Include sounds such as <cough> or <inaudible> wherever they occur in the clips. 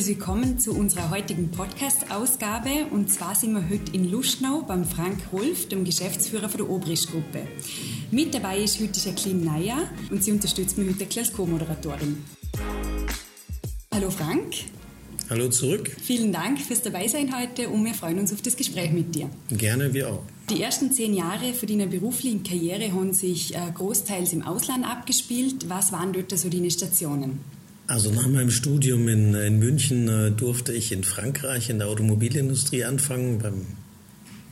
herzliches Willkommen zu unserer heutigen Podcast-Ausgabe. Und zwar sind wir heute in Luschnau beim Frank Rolf, dem Geschäftsführer von der Obrist-Gruppe. Mit dabei ist heute Jacqueline Naya und sie unterstützt mich heute als Co-Moderatorin. Hallo Frank. Hallo zurück. Vielen Dank fürs Dabeisein heute und wir freuen uns auf das Gespräch mit dir. Gerne, wir auch. Die ersten zehn Jahre für deine beruflichen Karriere haben sich äh, großteils im Ausland abgespielt. Was waren dort so deine Stationen? Also nach meinem Studium in, in München äh, durfte ich in Frankreich in der Automobilindustrie anfangen, beim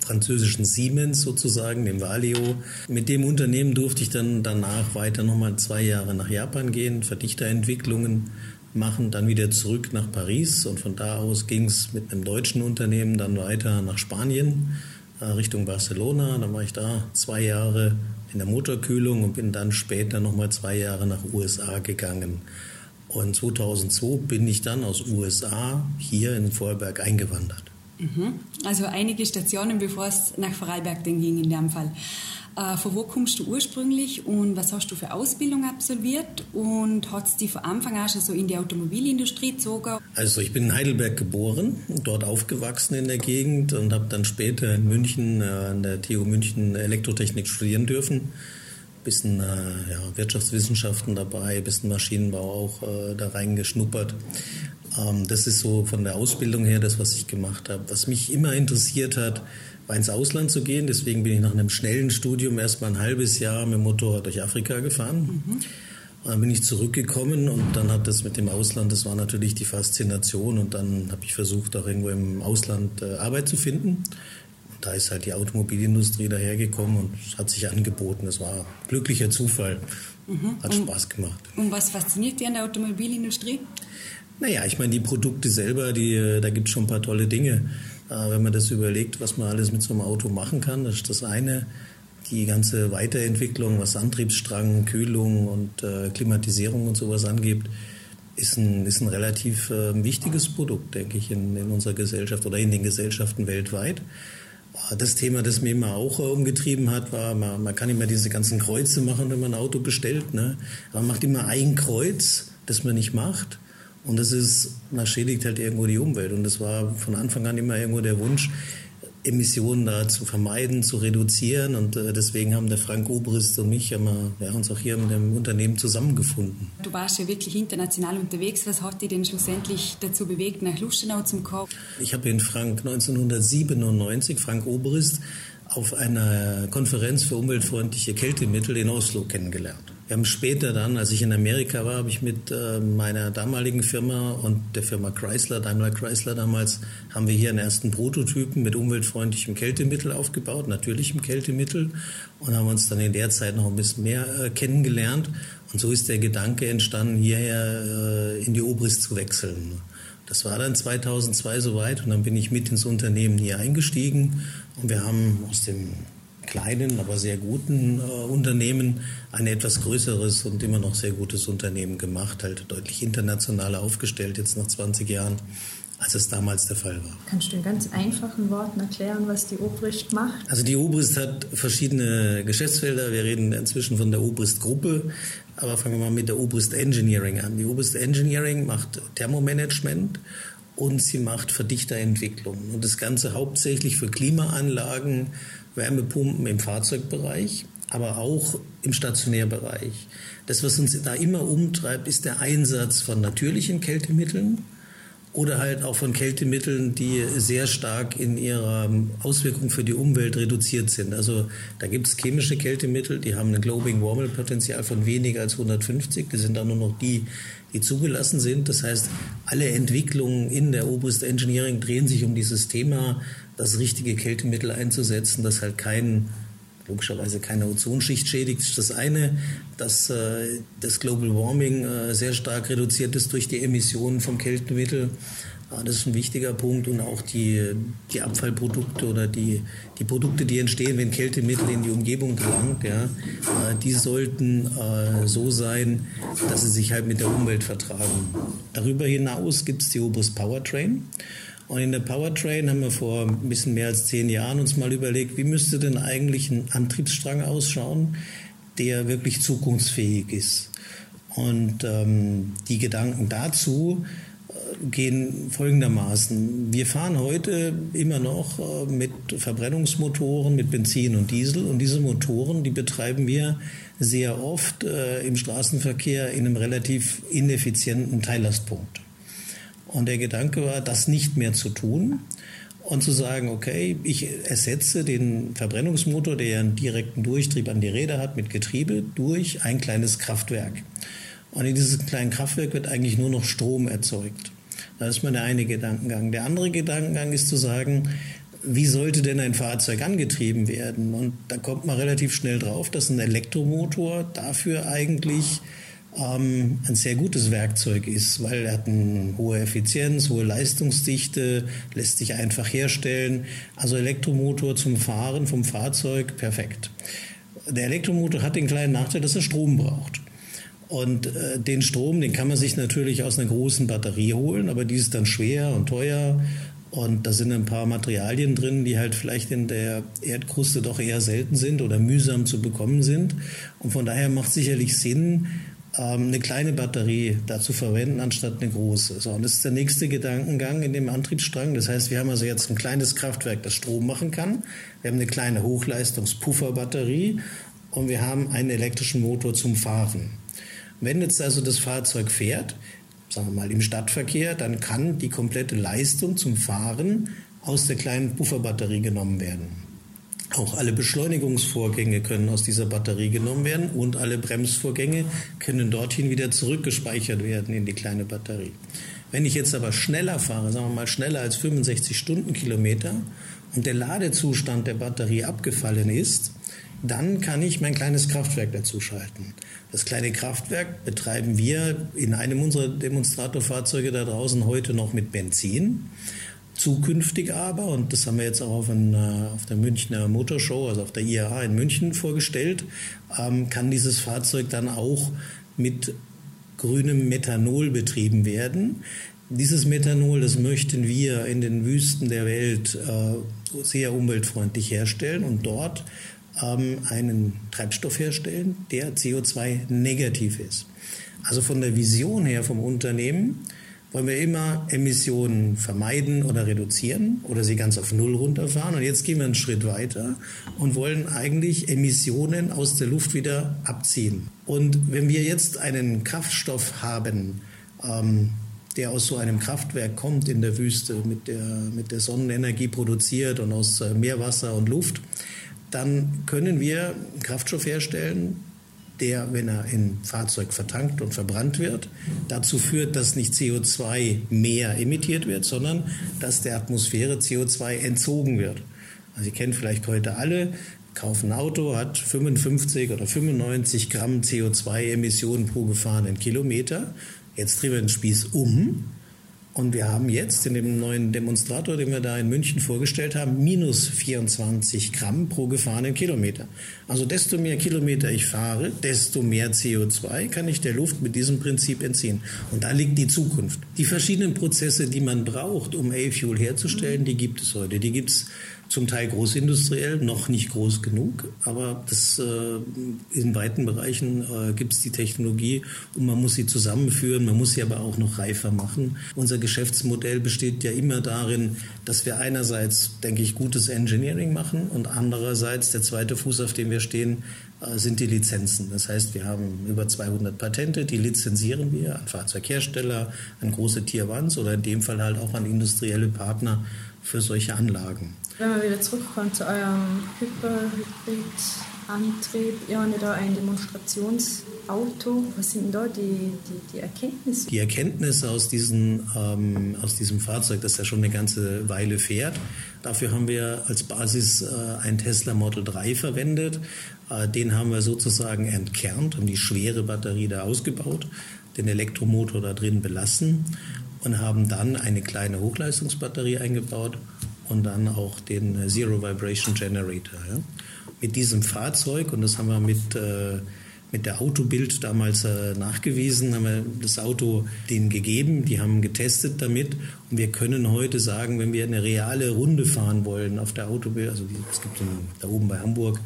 französischen Siemens sozusagen, dem Valeo. Mit dem Unternehmen durfte ich dann danach weiter nochmal zwei Jahre nach Japan gehen, Verdichterentwicklungen machen, dann wieder zurück nach Paris und von da aus ging es mit einem deutschen Unternehmen dann weiter nach Spanien, äh, Richtung Barcelona. Dann war ich da zwei Jahre in der Motorkühlung und bin dann später nochmal zwei Jahre nach USA gegangen. Und 2002 bin ich dann aus USA hier in Vorarlberg eingewandert. Mhm. Also einige Stationen, bevor es nach Vorarlberg ging in dem Fall. Äh, von wo kommst du ursprünglich und was hast du für Ausbildung absolviert und hat es dich von Anfang an schon so in die Automobilindustrie gezogen? Also ich bin in Heidelberg geboren, dort aufgewachsen in der Gegend und habe dann später in München äh, an der TU München Elektrotechnik studieren dürfen. Bisschen äh, ja, Wirtschaftswissenschaften dabei, bisschen Maschinenbau auch äh, da reingeschnuppert. Ähm, das ist so von der Ausbildung her das, was ich gemacht habe. Was mich immer interessiert hat, war ins Ausland zu gehen. Deswegen bin ich nach einem schnellen Studium erst mal ein halbes Jahr mit dem Motorrad durch Afrika gefahren. Mhm. Dann bin ich zurückgekommen und dann hat das mit dem Ausland, das war natürlich die Faszination und dann habe ich versucht, auch irgendwo im Ausland äh, Arbeit zu finden. Und da ist halt die Automobilindustrie dahergekommen und es hat sich angeboten. Das war glücklicher Zufall. Mhm. Hat Spaß gemacht. Und was fasziniert dich an der Automobilindustrie? Naja, ich meine, die Produkte selber, die, äh, da gibt es schon ein paar tolle Dinge. Äh, wenn man das überlegt, was man alles mit so einem Auto machen kann, das ist das eine. Die ganze Weiterentwicklung, was Antriebsstrang, Kühlung und äh, Klimatisierung und sowas angeht, ist ein, ist ein relativ äh, wichtiges Produkt, denke ich, in, in unserer Gesellschaft oder in den Gesellschaften weltweit. Das Thema, das mir immer auch umgetrieben hat, war, man, man kann immer diese ganzen Kreuze machen, wenn man ein Auto bestellt. Ne? Man macht immer ein Kreuz, das man nicht macht. Und das ist, man schädigt halt irgendwo die Umwelt. Und das war von Anfang an immer irgendwo der Wunsch, Emissionen da zu vermeiden, zu reduzieren. Und äh, deswegen haben der Frank Obrist und mich mal, ja, uns auch hier mit dem Unternehmen zusammengefunden. Du warst ja wirklich international unterwegs. Was hat dich denn schlussendlich dazu bewegt, nach Lustenau zum kommen? Ich habe in Frank 1997, Frank Obrist, auf einer Konferenz für umweltfreundliche Kältemittel in Oslo kennengelernt. Wir haben später dann, als ich in Amerika war, habe ich mit äh, meiner damaligen Firma und der Firma Chrysler, Daimler Chrysler damals, haben wir hier einen ersten Prototypen mit umweltfreundlichem Kältemittel aufgebaut, natürlichem Kältemittel und haben uns dann in der Zeit noch ein bisschen mehr äh, kennengelernt. Und so ist der Gedanke entstanden, hierher äh, in die Obrist zu wechseln. Das war dann 2002 soweit und dann bin ich mit ins Unternehmen hier eingestiegen und wir haben aus dem kleinen, aber sehr guten äh, Unternehmen ein etwas größeres und immer noch sehr gutes Unternehmen gemacht, halt deutlich internationaler aufgestellt jetzt nach 20 Jahren, als es damals der Fall war. Kannst du in ganz einfachen Worten erklären, was die Obrist macht? Also die Obrist hat verschiedene Geschäftsfelder. Wir reden inzwischen von der Obrist Gruppe, aber fangen wir mal mit der Obrist Engineering an. Die Obrist Engineering macht Thermomanagement und sie macht Verdichterentwicklung. Und das Ganze hauptsächlich für Klimaanlagen, Wärmepumpen im Fahrzeugbereich, aber auch im Stationärbereich. Das, was uns da immer umtreibt, ist der Einsatz von natürlichen Kältemitteln oder halt auch von Kältemitteln, die sehr stark in ihrer Auswirkung für die Umwelt reduziert sind. Also da gibt es chemische Kältemittel, die haben ein Globing Warming Potenzial von weniger als 150. Die sind dann nur noch die, die zugelassen sind. Das heißt, alle Entwicklungen in der Obrist Engineering drehen sich um dieses Thema, das richtige Kältemittel einzusetzen, das halt kein logischerweise keine Ozonschicht schädigt, ist das eine, dass äh, das Global Warming äh, sehr stark reduziert ist durch die Emissionen vom Kältemittel. Äh, das ist ein wichtiger Punkt und auch die, die Abfallprodukte oder die, die Produkte, die entstehen, wenn Kältemittel in die Umgebung gelangt, ja, äh, die sollten so sein, dass sie sich halt mit der Umwelt vertragen. Darüber hinaus gibt es die Obus Powertrain. Und in der Powertrain haben wir vor ein bisschen mehr als zehn Jahren uns mal überlegt, wie müsste denn eigentlich ein Antriebsstrang ausschauen, der wirklich zukunftsfähig ist. Und ähm, die Gedanken dazu, gehen folgendermaßen. Wir fahren heute immer noch äh, mit Verbrennungsmotoren, mit Benzin und Diesel und diese Motoren, die betreiben wir sehr oft äh, im Straßenverkehr in einem relativ ineffizienten Teillastpunkt. Und der Gedanke war, das nicht mehr zu tun und zu sagen, okay, ich ersetze den Verbrennungsmotor, der ja einen direkten Durchtrieb an die Räder hat mit Getriebe, durch ein kleines Kraftwerk. Und in diesem kleinen Kraftwerk wird eigentlich nur noch Strom erzeugt. Das ist mal der eine Gedankengang. Der andere Gedankengang ist zu sagen, wie sollte denn ein Fahrzeug angetrieben werden? Und da kommt man relativ schnell drauf, dass ein Elektromotor dafür eigentlich ähm, ein sehr gutes Werkzeug ist, weil er hat eine hohe Effizienz, hohe Leistungsdichte, lässt sich einfach herstellen. Also Elektromotor zum Fahren vom Fahrzeug perfekt. Der Elektromotor hat den kleinen Nachteil, dass er Strom braucht. Und äh, den Strom, den kann man sich natürlich aus einer großen Batterie holen, aber die ist dann schwer und teuer. Und da sind ein paar Materialien drin, die halt vielleicht in der Erdkruste doch eher selten sind oder mühsam zu bekommen sind. Und von daher macht sicherlich Sinn, eine kleine Batterie dazu verwenden, anstatt eine große. So, und das ist der nächste Gedankengang in dem Antriebsstrang. Das heißt, wir haben also jetzt ein kleines Kraftwerk, das Strom machen kann. Wir haben eine kleine Hochleistungspufferbatterie und wir haben einen elektrischen Motor zum Fahren. Wenn jetzt also das Fahrzeug fährt, sagen wir mal im Stadtverkehr, dann kann die komplette Leistung zum Fahren aus der kleinen Pufferbatterie genommen werden. Auch alle Beschleunigungsvorgänge können aus dieser Batterie genommen werden und alle Bremsvorgänge können dorthin wieder zurückgespeichert werden in die kleine Batterie. Wenn ich jetzt aber schneller fahre, sagen wir mal schneller als 65 Stundenkilometer und der Ladezustand der Batterie abgefallen ist, dann kann ich mein kleines Kraftwerk dazu schalten. Das kleine Kraftwerk betreiben wir in einem unserer Demonstratorfahrzeuge da draußen heute noch mit Benzin. Zukünftig aber, und das haben wir jetzt auch auf, ein, äh, auf der Münchner Motorshow, also auf der IAA in München vorgestellt, ähm, kann dieses Fahrzeug dann auch mit grünem Methanol betrieben werden. Dieses Methanol, das möchten wir in den Wüsten der Welt äh, sehr umweltfreundlich herstellen und dort ähm, einen Treibstoff herstellen, der CO2-negativ ist. Also von der Vision her vom Unternehmen wollen wir immer Emissionen vermeiden oder reduzieren oder sie ganz auf Null runterfahren. Und jetzt gehen wir einen Schritt weiter und wollen eigentlich Emissionen aus der Luft wieder abziehen. Und wenn wir jetzt einen Kraftstoff haben, ähm, der aus so einem Kraftwerk kommt in der Wüste, mit der, mit der Sonnenenergie produziert und aus äh, Meerwasser und Luft, dann können wir Kraftstoff herstellen, der, wenn er in Fahrzeug vertankt und verbrannt wird, dazu führt, dass nicht CO2 mehr emittiert wird, sondern dass der Atmosphäre CO2 entzogen wird. Also ihr kennt vielleicht heute alle, kaufen ein Auto, hat 55 oder 95 Gramm CO2-Emissionen pro gefahrenen Kilometer. Jetzt drehen wir den Spieß um und wir haben jetzt in dem neuen Demonstrator, den wir da in München vorgestellt haben, minus 24 Gramm pro gefahrenen Kilometer. Also desto mehr Kilometer ich fahre, desto mehr CO2 kann ich der Luft mit diesem Prinzip entziehen. Und da liegt die Zukunft. Die verschiedenen Prozesse, die man braucht, um A-Fuel herzustellen, die gibt es heute. Die gibt es zum Teil großindustriell, noch nicht groß genug, aber das, äh, in weiten Bereichen äh, gibt es die Technologie und man muss sie zusammenführen, man muss sie aber auch noch reifer machen. Unser Geschäftsmodell besteht ja immer darin, dass wir einerseits, denke ich, gutes Engineering machen und andererseits der zweite Fuß, auf dem wir stehen, sind die Lizenzen. Das heißt, wir haben über 200 Patente, die lizenzieren wir an Fahrzeughersteller, an große Tier 1 oder in dem Fall halt auch an industrielle Partner für solche Anlagen. Wenn wir wieder zurückkommen zu eurem Hybrid-Antrieb, ihr habt da ein Demonstrationsauto. Was sind denn da die, die, die Erkenntnisse? Die Erkenntnisse aus, diesen, ähm, aus diesem Fahrzeug, das ja schon eine ganze Weile fährt, dafür haben wir als Basis äh, ein Tesla Model 3 verwendet. Äh, den haben wir sozusagen entkernt, haben die schwere Batterie da ausgebaut, den Elektromotor da drin belassen und haben dann eine kleine Hochleistungsbatterie eingebaut und dann auch den Zero Vibration Generator. Ja. Mit diesem Fahrzeug, und das haben wir mit, äh, mit der Autobild damals äh, nachgewiesen, haben wir das Auto denen gegeben, die haben getestet damit und wir können heute sagen, wenn wir eine reale Runde fahren wollen auf der Autobild, also es gibt in, da oben bei Hamburg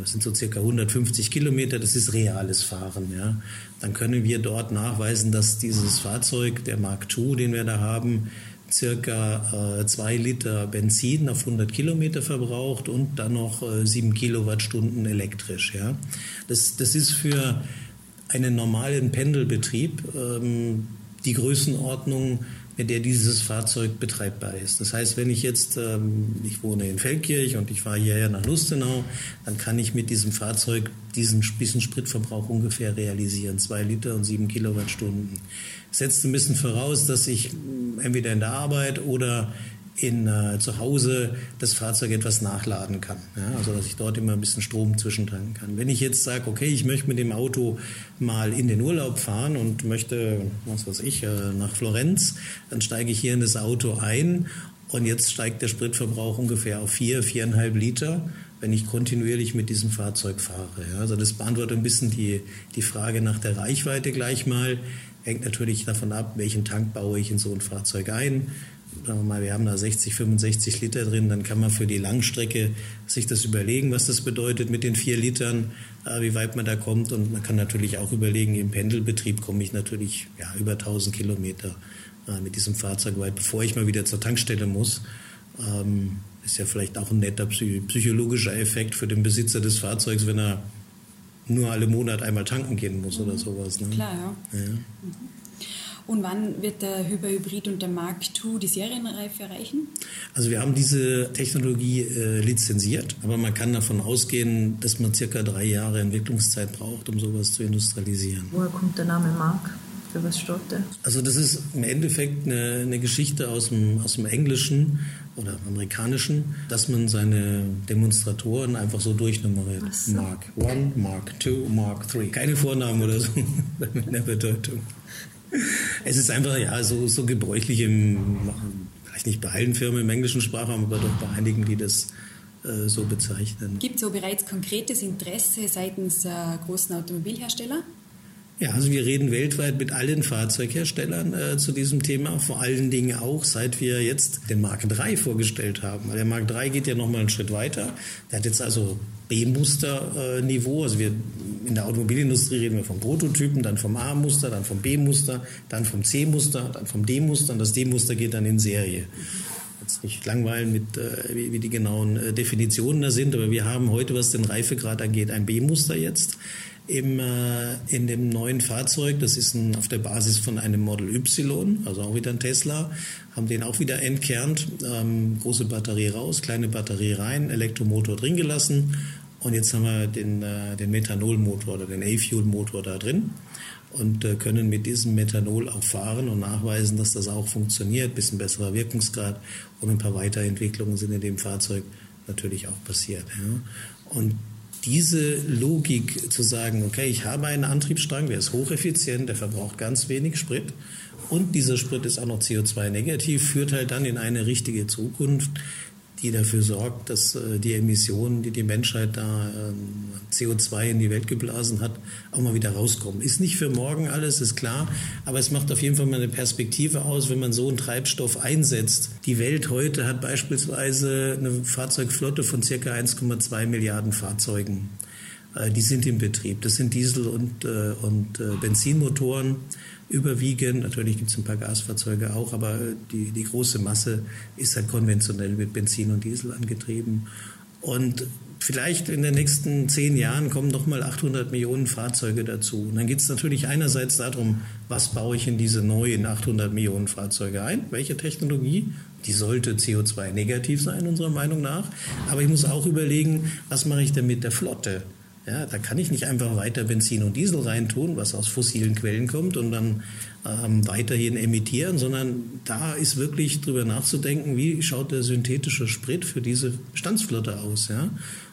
das sind so circa 150 Kilometer, das ist reales Fahren. Ja. Dann können wir dort nachweisen, dass dieses Fahrzeug, der Mark II, den wir da haben, circa äh, zwei Liter Benzin auf 100 Kilometer verbraucht und dann noch äh, 7 Kilowattstunden elektrisch. Ja. Das, das ist für einen normalen Pendelbetrieb ähm, die Größenordnung, mit der dieses Fahrzeug betreibbar ist. Das heißt, wenn ich jetzt, ähm, ich wohne in Feldkirch und ich fahre hierher nach Lustenau, dann kann ich mit diesem Fahrzeug diesen bisschen Spritverbrauch ungefähr realisieren. Zwei Liter und sieben Kilowattstunden. Setzt ein bisschen voraus, dass ich entweder in der Arbeit oder in, äh, zu Hause das Fahrzeug etwas nachladen kann. Ja? Also dass ich dort immer ein bisschen Strom zwischentanken kann. Wenn ich jetzt sage, okay, ich möchte mit dem Auto mal in den Urlaub fahren und möchte, was weiß ich, äh, nach Florenz, dann steige ich hier in das Auto ein und jetzt steigt der Spritverbrauch ungefähr auf vier, viereinhalb Liter wenn ich kontinuierlich mit diesem Fahrzeug fahre. Also das beantwortet ein bisschen die, die Frage nach der Reichweite gleich mal. Hängt natürlich davon ab, welchen Tank baue ich in so ein Fahrzeug ein sagen wir mal, wir haben da 60, 65 Liter drin, dann kann man für die Langstrecke sich das überlegen, was das bedeutet mit den vier Litern, äh, wie weit man da kommt. Und man kann natürlich auch überlegen, im Pendelbetrieb komme ich natürlich ja, über 1000 Kilometer äh, mit diesem Fahrzeug weit, bevor ich mal wieder zur Tankstelle muss. Ähm, ist ja vielleicht auch ein netter psychologischer Effekt für den Besitzer des Fahrzeugs, wenn er nur alle Monate einmal tanken gehen muss oder sowas. Ne? Klar, ja. ja. Mhm. Und wann wird der Hyperhybrid und der Mark II die Serienreife erreichen? Also wir haben diese Technologie äh, lizenziert, aber man kann davon ausgehen, dass man circa drei Jahre Entwicklungszeit braucht, um sowas zu industrialisieren. Woher kommt der Name Mark? Für was steht der? Also das ist im Endeffekt eine, eine Geschichte aus dem, aus dem Englischen oder amerikanischen, dass man seine Demonstratoren einfach so durchnummeriert. So. Mark 1, Mark 2, Mark 3. Keine Vornamen oder so <laughs> in der Bedeutung. Es ist einfach ja so, so gebräuchlich im, vielleicht nicht bei allen Firmen im englischen Sprachraum, aber doch bei einigen, die das äh, so bezeichnen. Gibt es so bereits konkretes Interesse seitens äh, großen Automobilhersteller? Ja, also wir reden weltweit mit allen Fahrzeugherstellern äh, zu diesem Thema, vor allen Dingen auch seit wir jetzt den Mark III vorgestellt haben. Weil der Mark III geht ja nochmal einen Schritt weiter. Der hat jetzt also B-Muster-Niveau. Also wir in der Automobilindustrie reden wir vom Prototypen, dann vom A-Muster, dann vom B-Muster, dann vom C-Muster, dann vom D-Muster und das D-Muster geht dann in Serie. Jetzt nicht langweilen mit, äh, wie, die genauen äh, Definitionen da sind, aber wir haben heute, was den Reifegrad angeht, ein B-Muster jetzt im, äh, in dem neuen Fahrzeug. Das ist ein, auf der Basis von einem Model Y, also auch wieder ein Tesla. Haben den auch wieder entkernt. Ähm, große Batterie raus, kleine Batterie rein, Elektromotor drin gelassen. Und jetzt haben wir den, äh, den Methanolmotor oder den A-Fuel-Motor da drin und äh, können mit diesem Methanol auch fahren und nachweisen, dass das auch funktioniert. Bisschen besserer Wirkungsgrad und ein paar Weiterentwicklungen sind in dem Fahrzeug natürlich auch passiert. Ja. Und diese Logik zu sagen, okay, ich habe einen Antriebsstrang, der ist hocheffizient, der verbraucht ganz wenig Sprit und dieser Sprit ist auch noch CO2-negativ, führt halt dann in eine richtige Zukunft, die dafür sorgt, dass äh, die Emissionen, die die Menschheit da ähm, CO2 in die Welt geblasen hat, auch mal wieder rauskommen. Ist nicht für morgen alles, ist klar, aber es macht auf jeden Fall mal eine Perspektive aus, wenn man so einen Treibstoff einsetzt. Die Welt heute hat beispielsweise eine Fahrzeugflotte von circa 1,2 Milliarden Fahrzeugen. Äh, die sind im Betrieb. Das sind Diesel- und, äh, und Benzinmotoren überwiegend. Natürlich gibt es ein paar Gasfahrzeuge auch, aber die, die große Masse ist halt konventionell mit Benzin und Diesel angetrieben. Und vielleicht in den nächsten zehn Jahren kommen noch mal 800 Millionen Fahrzeuge dazu. Und dann geht es natürlich einerseits darum, was baue ich in diese neuen 800 Millionen Fahrzeuge ein? Welche Technologie? Die sollte CO2-negativ sein, unserer Meinung nach. Aber ich muss auch überlegen, was mache ich denn mit der Flotte? Ja, da kann ich nicht einfach weiter Benzin und Diesel reintun, was aus fossilen Quellen kommt und dann ähm, weiterhin emittieren, sondern da ist wirklich drüber nachzudenken, wie schaut der synthetische Sprit für diese Bestandsflotte aus, ja?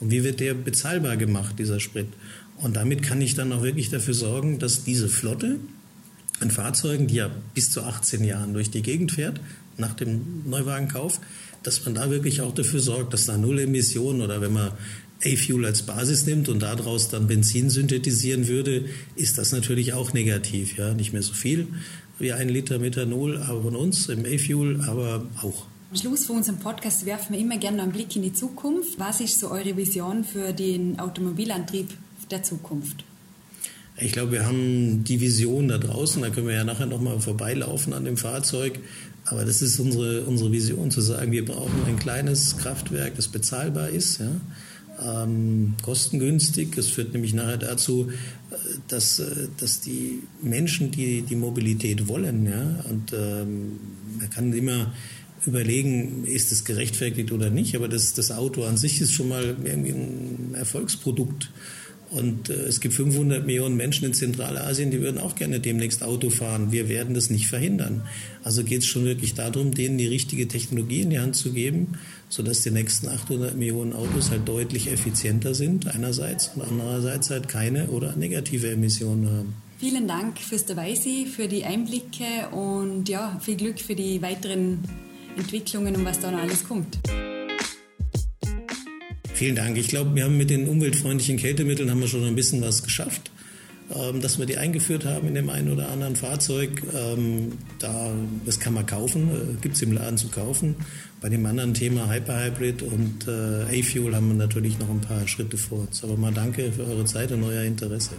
Und wie wird der bezahlbar gemacht, dieser Sprit? Und damit kann ich dann auch wirklich dafür sorgen, dass diese Flotte an Fahrzeugen, die ja bis zu 18 Jahren durch die Gegend fährt, nach dem Neuwagenkauf, dass man da wirklich auch dafür sorgt, dass da Null Emissionen oder wenn man A-Fuel als Basis nimmt und daraus dann Benzin synthetisieren würde, ist das natürlich auch negativ. Ja, nicht mehr so viel wie ein Liter Methanol aber von uns im A-Fuel, aber auch. Am Schluss von unserem Podcast werfen wir immer gerne einen Blick in die Zukunft. Was ist so eure Vision für den Automobilantrieb der Zukunft? Ich glaube, wir haben die Vision da draußen, da können wir ja nachher nochmal vorbeilaufen an dem Fahrzeug. Aber das ist unsere, unsere Vision, zu sagen, wir brauchen ein kleines Kraftwerk, das bezahlbar ist, ja, ähm, kostengünstig. Das führt nämlich nachher dazu, äh, dass, äh, dass die Menschen, die die Mobilität wollen, ja, und ähm, man kann immer überlegen, ist es gerechtfertigt oder nicht, aber das, das Auto an sich ist schon mal irgendwie ein Erfolgsprodukt. Und äh, es gibt 500 Millionen Menschen in Zentralasien, die würden auch gerne demnächst Auto fahren. Wir werden das nicht verhindern. Also geht es schon wirklich darum, denen die richtige Technologie in die Hand zu geben, sodass die nächsten 800 Millionen Autos halt deutlich effizienter sind einerseits und andererseits halt keine oder negative Emissionen haben. Vielen Dank fürs Dabeisein, für die Einblicke und ja, viel Glück für die weiteren Entwicklungen und was da noch alles kommt. Vielen Dank. Ich glaube, wir haben mit den umweltfreundlichen Kältemitteln haben wir schon ein bisschen was geschafft, ähm, dass wir die eingeführt haben in dem einen oder anderen Fahrzeug. Ähm, da, das kann man kaufen, äh, gibt es im Laden zu kaufen. Bei dem anderen Thema Hyperhybrid und äh, A-Fuel haben wir natürlich noch ein paar Schritte vor uns. Aber mal danke für eure Zeit und euer Interesse.